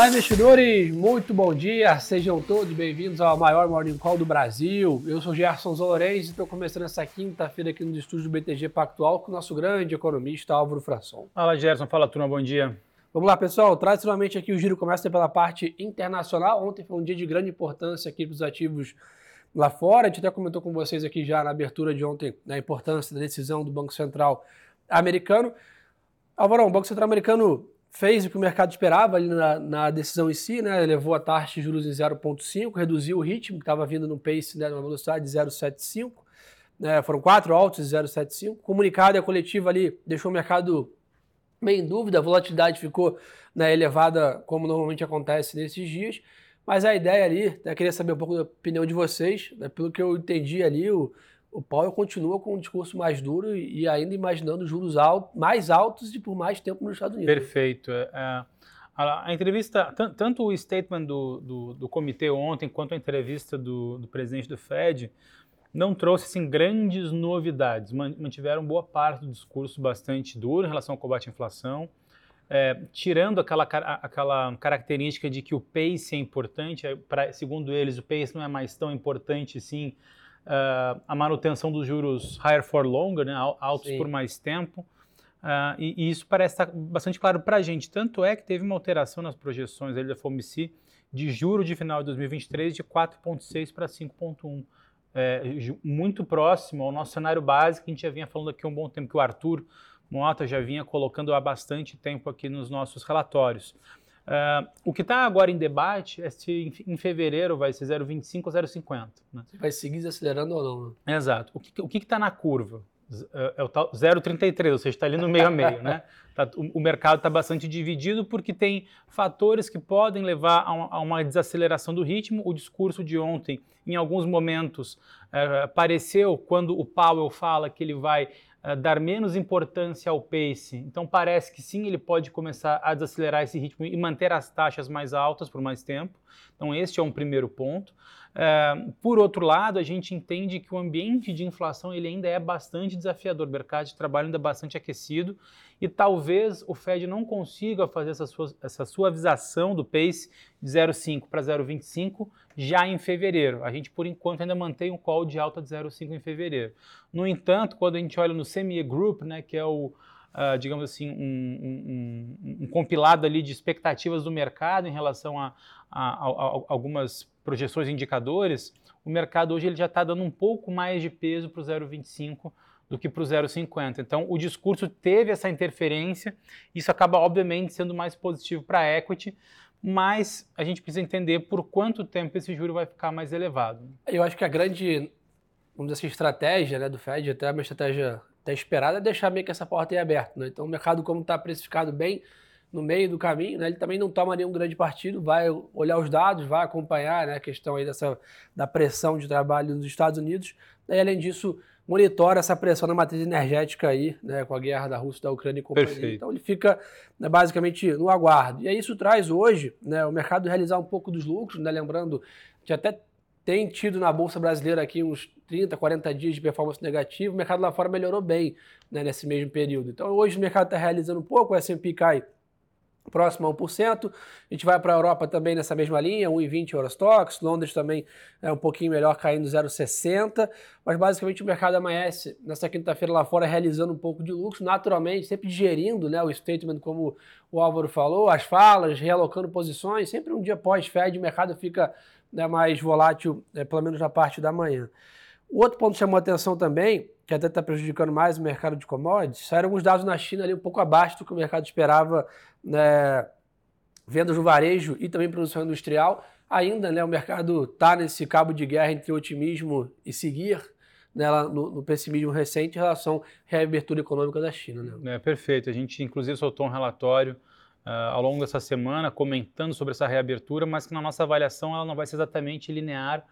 Olá, investidores! Muito bom dia! Sejam todos bem-vindos ao maior Morning Call do Brasil. Eu sou Gerson Zolorens e estou começando essa quinta-feira aqui no estúdio do BTG Pactual com o nosso grande economista Álvaro Frasson. Fala, Gerson. Fala, turma. Bom dia. Vamos lá, pessoal. Tradicionalmente aqui o giro começa pela parte internacional. Ontem foi um dia de grande importância aqui para os ativos lá fora. A gente até comentou com vocês aqui já na abertura de ontem né, a importância da decisão do Banco Central americano. Álvaro, o Banco Central americano fez o que o mercado esperava ali na, na decisão em si, né? Levou a taxa de juros em 0,5, reduziu o ritmo, que estava vindo no pace, né, numa velocidade de 0,75. Né? Foram quatro altos de 0,75. Comunicado e a coletiva ali deixou o mercado meio em dúvida, a volatilidade ficou né, elevada, como normalmente acontece nesses dias. Mas a ideia ali, né, queria saber um pouco da opinião de vocês, né, pelo que eu entendi ali, o, o Powell continua com um discurso mais duro e, ainda imaginando juros altos, mais altos e por mais tempo nos Estados Unidos. Perfeito. É, é a, entrevista, tanto o statement do, do, do, comitê ontem, quanto a entrevista do, do presidente do Fed, não trouxe assim, grandes novidades. Mantiveram boa parte do discurso bastante duro em relação ao combate à inflação, é, tirando aquela, aquela característica de que o pace é importante, é, pra, segundo eles, o pace não é mais tão importante assim uh, a manutenção dos juros higher for longer, né, altos Sim. por mais tempo. Uh, e, e, isso parece estar bastante claro para a gente. Tanto é que teve uma alteração nas projeções da FOMC de juro de final de 2023 de 4,6 para 5,1. É, muito próximo ao nosso cenário básico que a gente já vinha falando aqui há um bom tempo, que o Arthur Mota já vinha colocando há bastante tempo aqui nos nossos relatórios. Uh, o que está agora em debate é se em, fevereiro vai ser 0,25 ou 0,50. Né? Vai seguir acelerando ou não? Né? Exato. O que está na curva? É, é o tal 0,33, ou seja, está ali no meio a meio. né? Tá, o, o, mercado está bastante dividido porque tem fatores que podem levar a uma, a uma desaceleração do ritmo. O discurso de ontem, em alguns momentos, uh, pareceu, quando o Powell fala que ele vai uh, dar menos importância ao pace. Então parece que sim, ele pode começar a desacelerar esse ritmo e manter as taxas mais altas por mais tempo. Então este é um primeiro ponto. Uh, por outro lado, a gente entende que o ambiente de inflação ele ainda é bastante desafiador, o mercado de trabalho ainda é bastante aquecido e talvez o Fed não consiga fazer essa, sua, essa suavização do pace de 0,5 para 0,25 já em fevereiro. A gente, por enquanto, ainda mantém um call de alta de 0,5 em fevereiro. No entanto, quando a gente olha no CME Group, né, que é o, Uh, digamos assim, um, um, um, um, compilado ali de expectativas do mercado em relação a, a, a, algumas projeções e indicadores, o mercado hoje ele já está dando um pouco mais de peso para o 0,25 do que para o 0,50. Então, o discurso teve essa interferência, isso acaba, obviamente, sendo mais positivo para a equity, mas a gente precisa entender por quanto tempo esse juro vai ficar mais elevado. Eu acho que a grande, vamos dizer assim, estratégia né, do Fed, até uma estratégia até esperada, é deixar meio que essa porta aí aberta. Né? Então, o mercado, como está precificado bem no meio do caminho, né, ele também não toma nenhum grande partido, vai olhar os dados, vai acompanhar né, a questão aí dessa, da pressão de trabalho nos Estados Unidos, e além disso, monitora essa pressão na matriz energética aí, né, com a guerra da Rússia, da Ucrânia e companhia. Perfeito. Então ele fica né, basicamente no aguardo. E aí isso traz hoje né, o mercado realizar um pouco dos lucros, né, lembrando que até tem tido na Bolsa Brasileira aqui uns 30, 40 dias de performance negativa, o mercado lá fora melhorou bem né, nesse mesmo período. Então hoje o mercado está realizando um pouco, o S&P cai próximo a 1%. A gente vai para a Europa também nessa mesma linha, 1,20 Eurostox, Londres também é um pouquinho melhor, caindo 0,60, mas basicamente o mercado amanhece nessa quinta-feira lá fora realizando um pouco de lucro, naturalmente, sempre digerindo né, o statement, como o Álvaro falou, as falas, realocando posições, sempre um dia pós-Fed o mercado fica né, mais volátil, é, pelo menos na parte da manhã. O outro ponto que chamou atenção também, que até está prejudicando mais o mercado de commodities, saíram alguns dados na China ali um pouco abaixo do que o mercado esperava, né, vendas no varejo e também produção industrial. Ainda né, o mercado está nesse cabo de guerra entre otimismo e seguir, né, no, no, pessimismo recente em relação à reabertura econômica da China. Né? É, perfeito. A gente, inclusive, soltou um relatório uh, ao longo dessa semana comentando sobre essa reabertura, mas que na nossa avaliação ela não vai ser exatamente linear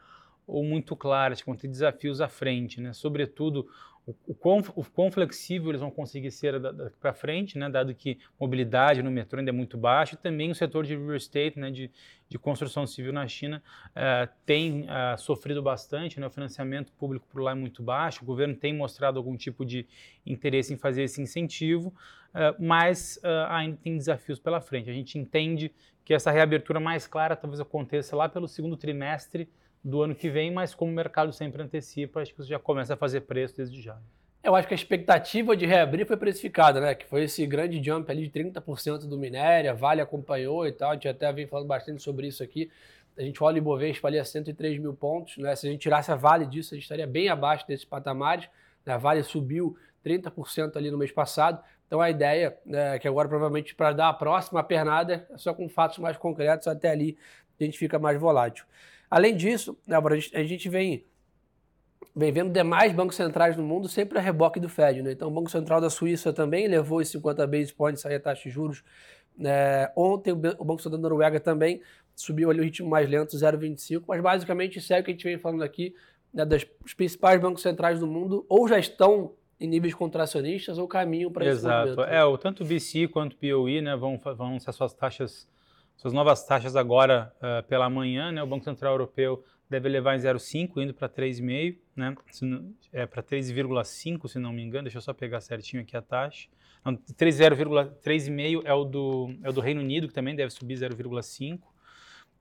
ou muito claras, vão ter desafios à frente, né? Sobretudo o, o, quão, o quão flexível eles vão conseguir ser para frente, né, dado que mobilidade no metrô ainda é muito baixa, e também o setor de real estate, né, de, de construção civil na China, uh, tem uh, sofrido bastante, né, o financiamento público por lá é muito baixo, o governo tem mostrado algum tipo de interesse em fazer esse incentivo, uh, mas ainda tem desafios pela frente. A gente entende que essa reabertura mais clara talvez aconteça lá pelo segundo trimestre do ano que vem, mas como o mercado sempre antecipa, acho que você já começa a fazer preço desde já. Eu acho que a expectativa de reabrir foi precificada, né? Que foi esse grande jump ali de 30% do minério, a Vale acompanhou e tal. A gente até vem falando bastante sobre isso aqui. A gente olha o Ibovespa ali a 103 mil pontos, né? Se a gente tirasse a Vale disso, a gente estaria bem abaixo desses patamares. Né? A Vale subiu 30% ali no mês passado. Então a ideia né, é que agora, provavelmente, para dar a próxima pernada, é só com fatos mais concretos, até ali a gente fica mais volátil. Além disso, a gente vem, vem vendo demais bancos centrais no mundo sempre a reboque do Fed. Né? Então, o Banco Central da Suíça também levou os 50 basis points aí a taxa de juros. É, ontem, o Banco Central da Noruega também subiu ali o ritmo mais lento, 0,25, mas basicamente segue o que a gente vem falando aqui, né, dos principais bancos centrais do mundo, ou já estão em níveis contracionistas ou caminham para esse Exato. momento. É, o, tanto o BC quanto o POE né, vão, vão ser suas taxas suas novas taxas agora uh, pela manhã, né? O Banco Central Europeu deve levar em 0,5, indo para 3,5, né? É para 3,5, se não me engano. Deixa eu só pegar certinho aqui a taxa. 3,5 é o do é o do Reino Unido que também deve subir 0,5. Uh,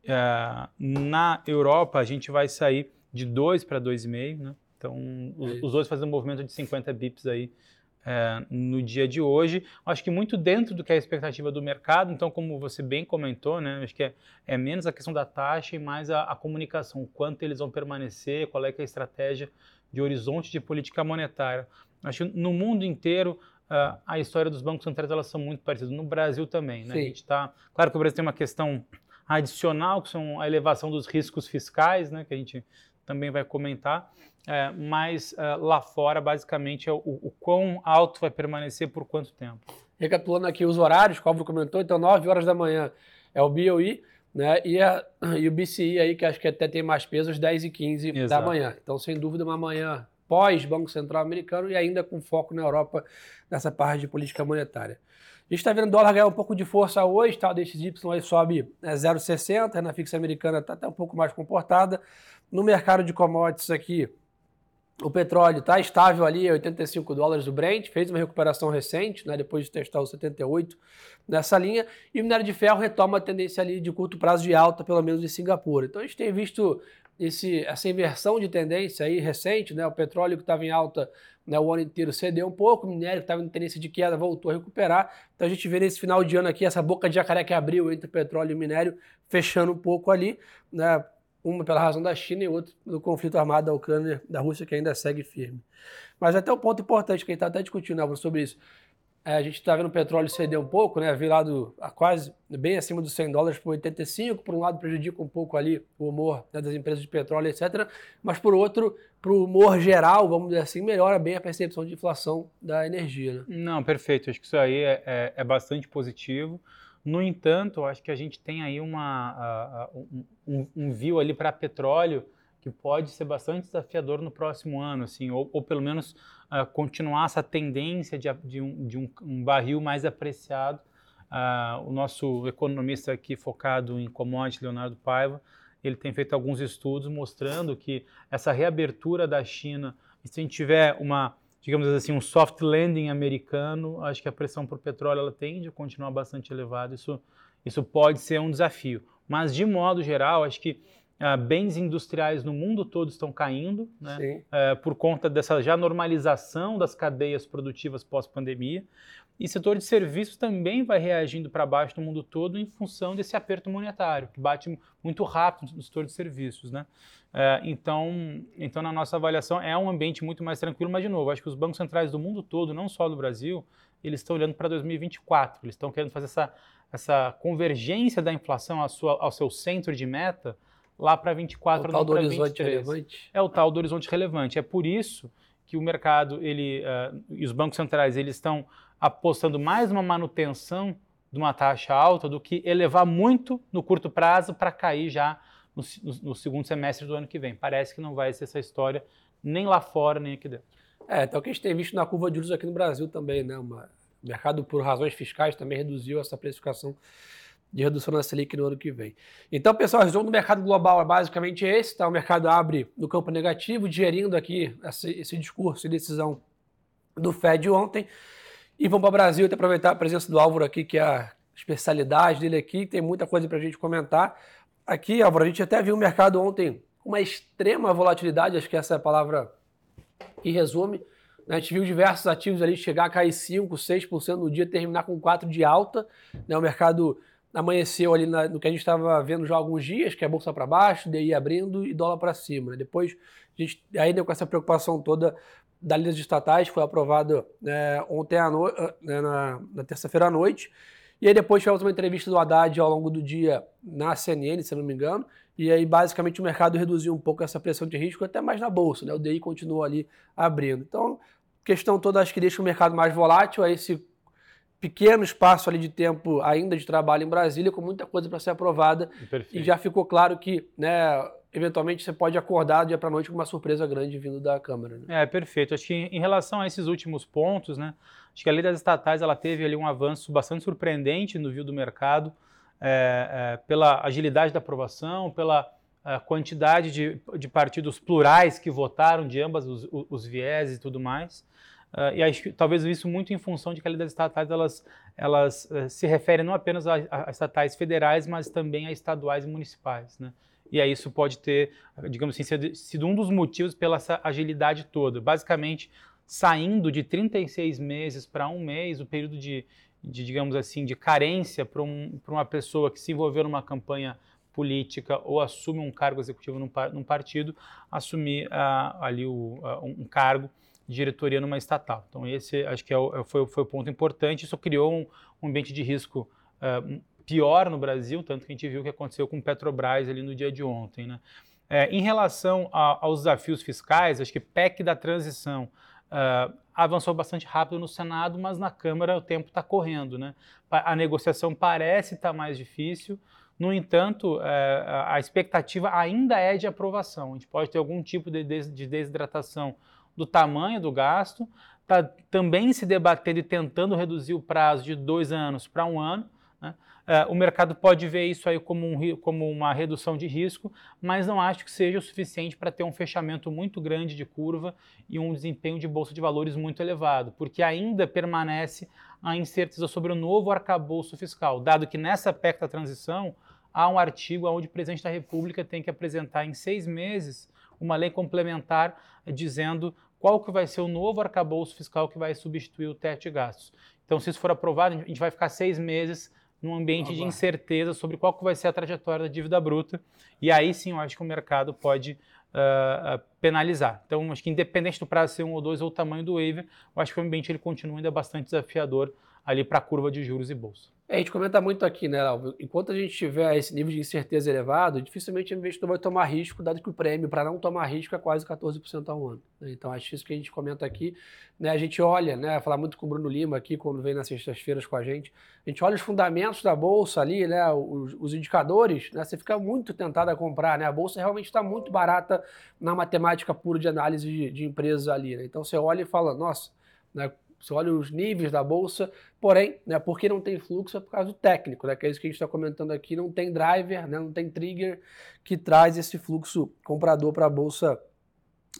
é, na Europa a gente vai sair de 2 para 2,5, né? Então os, os dois fazendo um movimento de 50 bips aí é, no dia de hoje. Acho que muito dentro do que é a expectativa do mercado, então, como você bem comentou, né, acho que é, é menos a questão da taxa e mais a, a, comunicação, quanto eles vão permanecer, qual é, é a estratégia de horizonte de política monetária. Acho que no mundo inteiro uh, a história dos bancos centrais elas são muito parecidas. No Brasil também, né? A gente tá, claro que o Brasil tem uma questão adicional, que são a elevação dos riscos fiscais, né, que a gente também vai comentar, é, mas uh, lá fora, basicamente, é o, o, quão alto vai permanecer por quanto tempo. Recapitulando aqui os horários, como comentou, então 9 horas da manhã é o BOE, né? E, a, e o BCI aí, que acho que até tem mais peso, às 10 e 15 Exato. da manhã. Então, sem dúvida, uma manhã pós Banco Central Americano e ainda com foco na Europa nessa parte de política monetária. A gente está vendo o dólar ganhar um pouco de força hoje, tá? o DXY sobe é, 0,60, na fixa americana está até um pouco mais comportada. No mercado de commodities aqui, o petróleo está estável ali, 85 dólares do Brent, fez uma recuperação recente, né, depois de testar os 78 nessa linha, e o minério de ferro retoma a tendência ali de curto prazo de alta, pelo menos em Singapura. Então a gente tem visto esse, essa inversão de tendência aí recente, né, o petróleo que estava em alta né, o ano inteiro cedeu um pouco, o minério que estava em tendência de queda voltou a recuperar. Então a gente vê nesse final de ano aqui essa boca de jacaré que abriu entre petróleo e minério, fechando um pouco ali, né, uma pela razão da China e outra pelo conflito armado da Ucrânia, da Rússia, que ainda segue firme. Mas até o ponto importante que a gente está até discutindo Álvaro, sobre isso. É, a gente está vendo o petróleo ceder um pouco, né? Vir lá do, a quase bem acima dos 100 dólares por 85, por um lado prejudica um pouco ali o humor né, das empresas de petróleo, etc. Mas por outro, para o humor geral, vamos dizer assim, melhora bem a percepção de inflação da energia. Né? Não, perfeito. Acho que isso aí é, é, é bastante positivo. No entanto, acho que a gente tem aí uma, um, um view ali para petróleo que pode ser bastante desafiador no próximo ano, assim, ou, ou pelo menos uh, continuar essa tendência de, de, um, de um, um, barril mais apreciado. Uh, o nosso economista aqui focado em commodity, Leonardo Paiva, ele tem feito alguns estudos mostrando que essa reabertura da China, se a gente tiver uma digamos assim, um soft landing americano, acho que a pressão por petróleo ela tende a continuar bastante elevada. Isso, isso pode ser um desafio. Mas, de modo geral, acho que ah, bens industriais no mundo todo estão caindo, né? Eh, por conta dessa já normalização das cadeias produtivas pós-pandemia. E setor de serviços também vai reagindo para baixo no mundo todo em função desse aperto monetário, que bate muito rápido no setor de serviços. Né? É, então, então, na nossa avaliação, é um ambiente muito mais tranquilo, mas, de novo, acho que os bancos centrais do mundo todo, não só do Brasil, eles estão olhando para 2024, eles estão querendo fazer essa, essa convergência da inflação ao, sua, ao seu centro de meta lá para 24, é o tal do horizonte 23. relevante. É o tal do horizonte relevante. É por isso que o mercado ele, uh, e os bancos centrais eles estão apostando mais uma manutenção de uma taxa alta do que elevar muito no curto prazo para cair já no, no, no, segundo semestre do ano que vem. Parece que não vai ser essa história nem lá fora nem aqui dentro. É, então o que a gente tem visto na curva de juros aqui no Brasil também, né? Uma, o mercado, por razões fiscais, também reduziu essa precificação de redução da Selic no ano que vem. Então, pessoal, o resumo do mercado global é basicamente esse, tá? O mercado abre no campo negativo, digerindo aqui esse, esse discurso e decisão do Fed ontem. E vamos para o Brasil, até aproveitar a presença do Álvaro aqui, que é a especialidade dele aqui, tem muita coisa para a gente comentar. Aqui, Álvaro, a gente até viu o mercado ontem com uma extrema volatilidade, acho que essa é a palavra que resume. Né? A gente viu diversos ativos ali chegar a cair 5%, 6% no dia, terminar com 4% de alta. Né? O mercado amanheceu ali na, no que a gente estava vendo já há alguns dias, que é bolsa para baixo, DI abrindo e dólar para cima. Né? Depois, a gente, ainda com essa preocupação toda da lista de estatais, foi aprovada né, ontem à no, né, na, na terça-feira à noite. E aí depois tivemos uma entrevista do Haddad ao longo do dia na CNN, se não me engano, e aí basicamente o mercado reduziu um pouco essa pressão de risco, até mais na bolsa, né? O DI continuou ali abrindo. Então, questão toda acho que deixa o mercado mais volátil, é esse pequeno espaço ali de tempo ainda de trabalho em Brasília, com muita coisa para ser aprovada. Perfeito. E já ficou claro que, né, eventualmente você pode acordar dia para noite com uma surpresa grande vindo da Câmara. Né? É, perfeito. Acho que em relação a esses últimos pontos, né, acho que a lei das estatais ela teve ali um avanço bastante surpreendente no view do mercado, é, é, pela agilidade da aprovação, pela é, quantidade de, de, partidos plurais que votaram de ambas os, os vieses e tudo mais. Uh, e acho que talvez isso muito em função de que a lei das estatais elas, elas uh, se referem não apenas a, a, estatais federais, mas também a estaduais e municipais. Né? E aí isso pode ter, digamos assim, sido, um dos motivos pela agilidade toda. Basicamente, saindo de 36 meses para um mês, o período de, de digamos assim, de carência para um, uma pessoa que se envolveu numa campanha política ou assume um cargo executivo num, num partido, assumir uh, ali o, uh, um cargo diretoria numa estatal. Então esse acho que é o, é, foi, foi o ponto importante. Isso criou um, um ambiente de risco uh, pior no Brasil, tanto que a gente viu o que aconteceu com Petrobras ali no dia de ontem. Né? É, em relação a, aos desafios fiscais, acho que PEC da transição Uh, avançou bastante rápido no Senado, mas na Câmara o tempo está correndo. Né? A negociação parece estar tá mais difícil, no entanto, a expectativa ainda é de aprovação. A gente pode ter algum tipo de desidratação do tamanho do gasto, está também se debatendo e tentando reduzir o prazo de dois anos para um ano. Né? Uh, o mercado pode ver isso aí como, um, como, uma redução de risco, mas não acho que seja o suficiente para ter um fechamento muito grande de curva e um desempenho de bolsa de valores muito elevado, porque ainda permanece a incerteza sobre o novo arcabouço fiscal, dado que nessa PEC da transição há um artigo onde o presidente da República tem que apresentar em seis meses uma lei complementar dizendo qual que vai ser o novo arcabouço fiscal que vai substituir o teto de gastos. Então, se isso for aprovado, a gente vai ficar seis meses num ambiente de incerteza sobre qual que vai ser a trajetória da dívida bruta. E aí sim eu acho que o mercado pode uh, penalizar. Então, acho que independente do prazo ser um ou dois ou o tamanho do waiver, eu acho que o ambiente ele continua ainda bastante desafiador ali para a curva de juros e bolsa. É, a gente comenta muito aqui, né, Alvo? Enquanto a gente tiver esse nível de incerteza elevado, dificilmente o investidor vai tomar risco, dado que o prêmio para não tomar risco é quase 14% ao ano. Né? Então, acho isso que a gente comenta aqui. Né? A gente olha, né, falar muito com o Bruno Lima aqui, quando vem nas sextas-feiras com a gente, a gente olha os fundamentos da Bolsa ali, né, os, os indicadores, né, você fica muito tentado a comprar. Né? A Bolsa realmente está muito barata na matemática pura de análise de, de empresas ali. Né? Então, você olha e fala, nossa, né, você olha os níveis da bolsa, porém, né, porque não tem fluxo é por causa do técnico, né, que é isso que a gente está comentando aqui, não tem driver, né, não tem trigger que traz esse fluxo comprador para a bolsa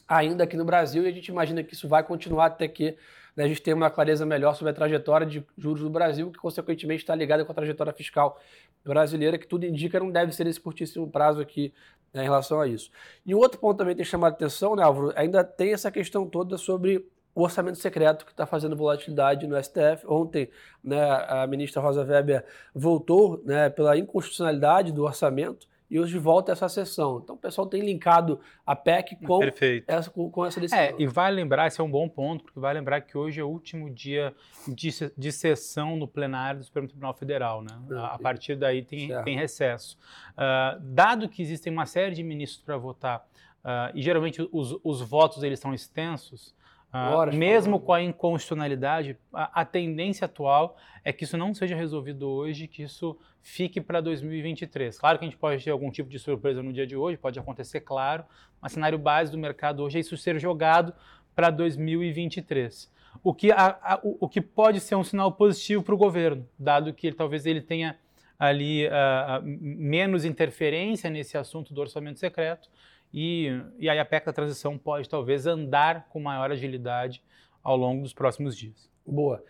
ainda aqui no Brasil e a gente imagina que isso vai continuar até que né, a gente tenha uma clareza melhor sobre a trajetória de juros do Brasil, que consequentemente está ligada com a trajetória fiscal brasileira, que tudo indica não deve ser esse curtíssimo prazo aqui né, em relação a isso. E o outro ponto também tem chamado atenção, né, Álvaro, ainda tem essa questão toda sobre o orçamento secreto que está fazendo volatilidade no STF. Ontem, né, a ministra Rosa Weber voltou né, pela inconstitucionalidade do orçamento e hoje volta essa sessão. Então o pessoal tem linkado a PEC com, essa, com, com essa decisão. É, e vai lembrar, esse é um bom ponto, porque vai lembrar que hoje é o último dia de, de sessão no plenário do Supremo Tribunal Federal. Né? A, partir daí tem, tem recesso. Uh, dado que existem uma série de ministros para votar, uh, e geralmente os, os votos eles são extensos, ah, mesmo com a inconstitucionalidade, a, a, tendência atual é que isso não seja resolvido hoje, que isso fique para 2023. Claro que a gente pode ter algum tipo de surpresa no dia de hoje, pode acontecer, claro, mas cenário base do mercado hoje é isso ser jogado para 2023. O que, a, a, o, o, que pode ser um sinal positivo para o governo, dado que talvez ele tenha ali uh, menos interferência nesse assunto do orçamento secreto e, e aí a PEC da transição pode talvez andar com maior agilidade ao longo dos próximos dias. Boa.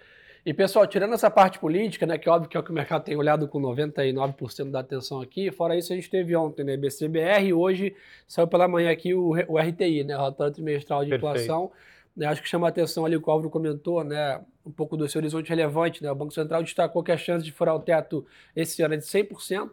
E pessoal, tirando essa parte política, né, que é óbvio que é o que o mercado tem olhado com 99% da atenção aqui, fora isso a gente teve ontem, né, BCBR, e hoje saiu pela manhã aqui o, o RTI, né, o relatório trimestral de Perfeito. inflação. Né, acho que chama a atenção ali o que o Álvaro comentou, né, um pouco do seu horizonte relevante, né, o Banco Central destacou que a chance de furar o teto esse ano é de 100%,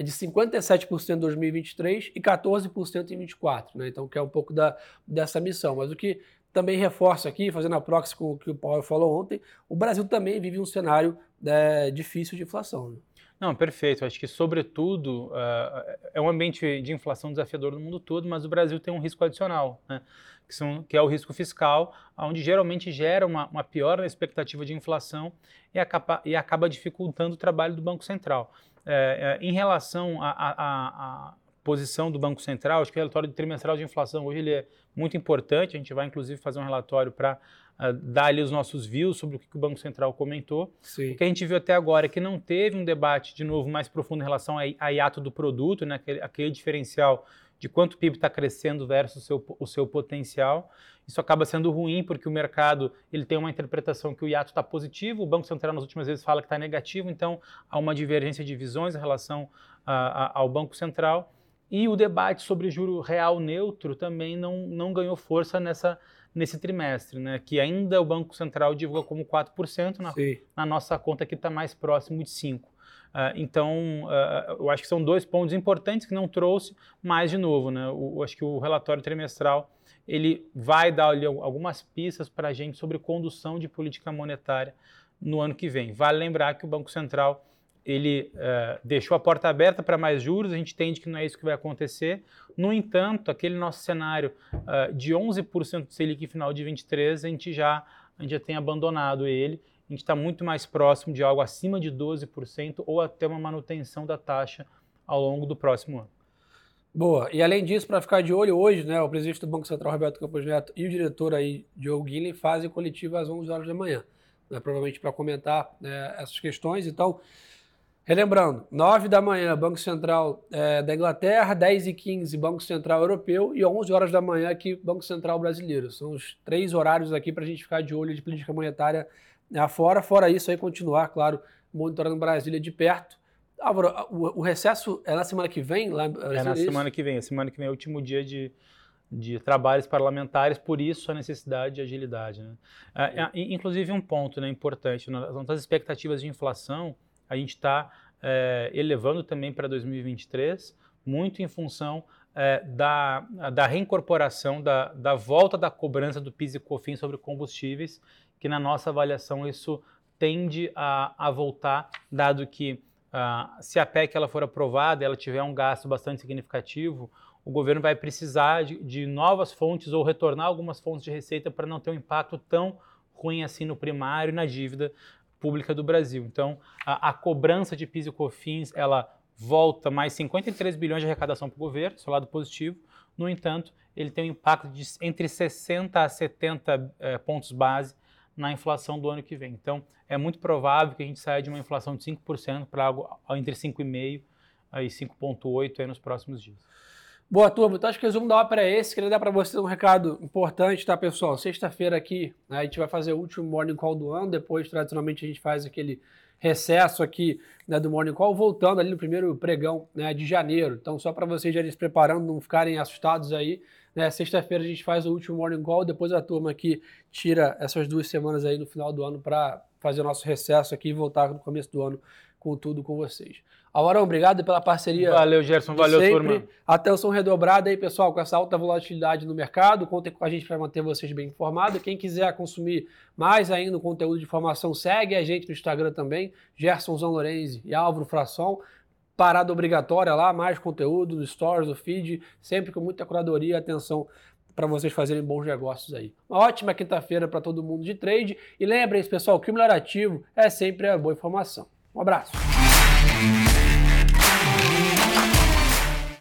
é de 57% em 2023 e 14% em 2024, né, então que é um pouco da, dessa missão. Mas o que também reforço aqui, fazendo a proxy com o que o Paulo falou ontem, o Brasil também vive um cenário é, difícil de inflação. Né? Não, perfeito. Acho que, sobretudo, uh, é um ambiente de inflação desafiador no mundo todo, mas o Brasil tem um risco adicional, né? que, são, que é o risco fiscal, onde geralmente gera uma, uma piora na expectativa de inflação e acaba, e acaba dificultando o trabalho do Banco Central. É, é, em relação a, posição do Banco Central, acho que o relatório trimestral de inflação hoje ele é muito importante, a gente vai inclusive fazer um relatório para uh, dar ali os nossos views sobre o que, que o Banco Central comentou. Sim. O que a gente viu até agora é que não teve um debate, de novo, mais profundo em relação a, a hiato do produto, né, aquele, aquele diferencial de quanto o PIB está crescendo versus o seu, o seu potencial. Isso acaba sendo ruim porque o mercado ele tem uma interpretação que o hiato está positivo, o Banco Central nas últimas vezes fala que está negativo, então há uma divergência de visões em relação uh, ao Banco Central. E o debate sobre juro real neutro também não, não ganhou força nessa, nesse trimestre, né? que ainda o Banco Central divulga como 4%, na, na nossa conta que está mais próximo de 5%. Uh, ah, então, uh, eu acho que são dois pontos importantes que não trouxe, mas, de novo, né, o, acho que o relatório trimestral ele vai dar ali algumas pistas para a gente sobre condução de política monetária no ano que vem. Vale lembrar que o Banco Central ele uh, deixou a porta aberta para mais juros, a gente entende que não é isso que vai acontecer. No entanto, aquele nosso cenário uh, de 11% de Selic final de 23, a gente já, a gente já tem abandonado ele. A gente está muito mais próximo de algo acima de 12% ou até uma manutenção da taxa ao longo do próximo ano. Boa. E além disso, para ficar de olho hoje, né, o presidente do Banco Central, Roberto Campos Neto, e o diretor aí, Diogo Guilherme, fazem coletiva às 11 horas da manhã. Né, provavelmente para comentar né, essas questões. Então, Relembrando, 9 da manhã, Banco Central é, da Inglaterra, 10 e 15, Banco Central Europeu e 11 horas da manhã aqui, Banco Central Brasileiro. São os três horários aqui para a gente ficar de olho de política monetária afora. Fora isso, aí continuar, claro, monitorando Brasília de perto. Álvaro, o, o, recesso é na semana que vem? Lá, é na semana que vem. A semana que vem é o último dia de, de trabalhos parlamentares, por isso a necessidade de agilidade. Né? É, é, inclusive um ponto né, importante, nas nossas expectativas de inflação, a gente está é, elevando também para 2023, muito em função é, da, da reincorporação, da, da volta da cobrança do PIS e COFINS sobre combustíveis, que na nossa avaliação isso tende a, a voltar, dado que ah, se a PEC ela for aprovada, ela tiver um gasto bastante significativo, o governo vai precisar de, de novas fontes ou retornar algumas fontes de receita para não ter um impacto tão ruim assim no primário e na dívida pública do Brasil. Então, a, a cobrança de PIS e COFINS, ela volta mais 53 bilhões de arrecadação para o governo, seu lado positivo. No entanto, ele tem um impacto de entre 60 a 70 eh, pontos base na inflação do ano que vem. Então, é muito provável que a gente saia de uma inflação de 5% para algo entre 5,5% e 5,8% nos próximos dias. Boa, turma. Então, acho que o resumo da ópera é esse. Queria dar para vocês um recado importante, tá, pessoal? Sexta-feira aqui, né, a gente vai fazer o último Morning Call do ano. Depois, tradicionalmente, a gente faz aquele recesso aqui né, do Morning Call, voltando ali no primeiro pregão né, de janeiro. Então, só para vocês já se preparando, não ficarem assustados aí. Né, Sexta-feira a gente faz o último Morning Call, depois a turma aqui tira essas duas semanas aí no final do ano para fazer o nosso recesso aqui e voltar no começo do ano com tudo com vocês. Aurão, obrigado pela parceria. Valeu, Gerson. Valeu, sempre. turma. Atenção redobrada aí, pessoal, com essa alta volatilidade no mercado. Contem com a gente para manter vocês bem informados. Quem quiser consumir mais ainda o conteúdo de informação, segue a gente no Instagram também, Gerson Zanlorenzi e Álvaro Fração. Parada obrigatória lá, mais conteúdo no Stories, no feed, sempre com muita curadoria e atenção para vocês fazerem bons negócios aí. Uma ótima quinta-feira para todo mundo de trade. E lembrem-se, pessoal, que o melhor ativo é sempre a boa informação. Um abraço.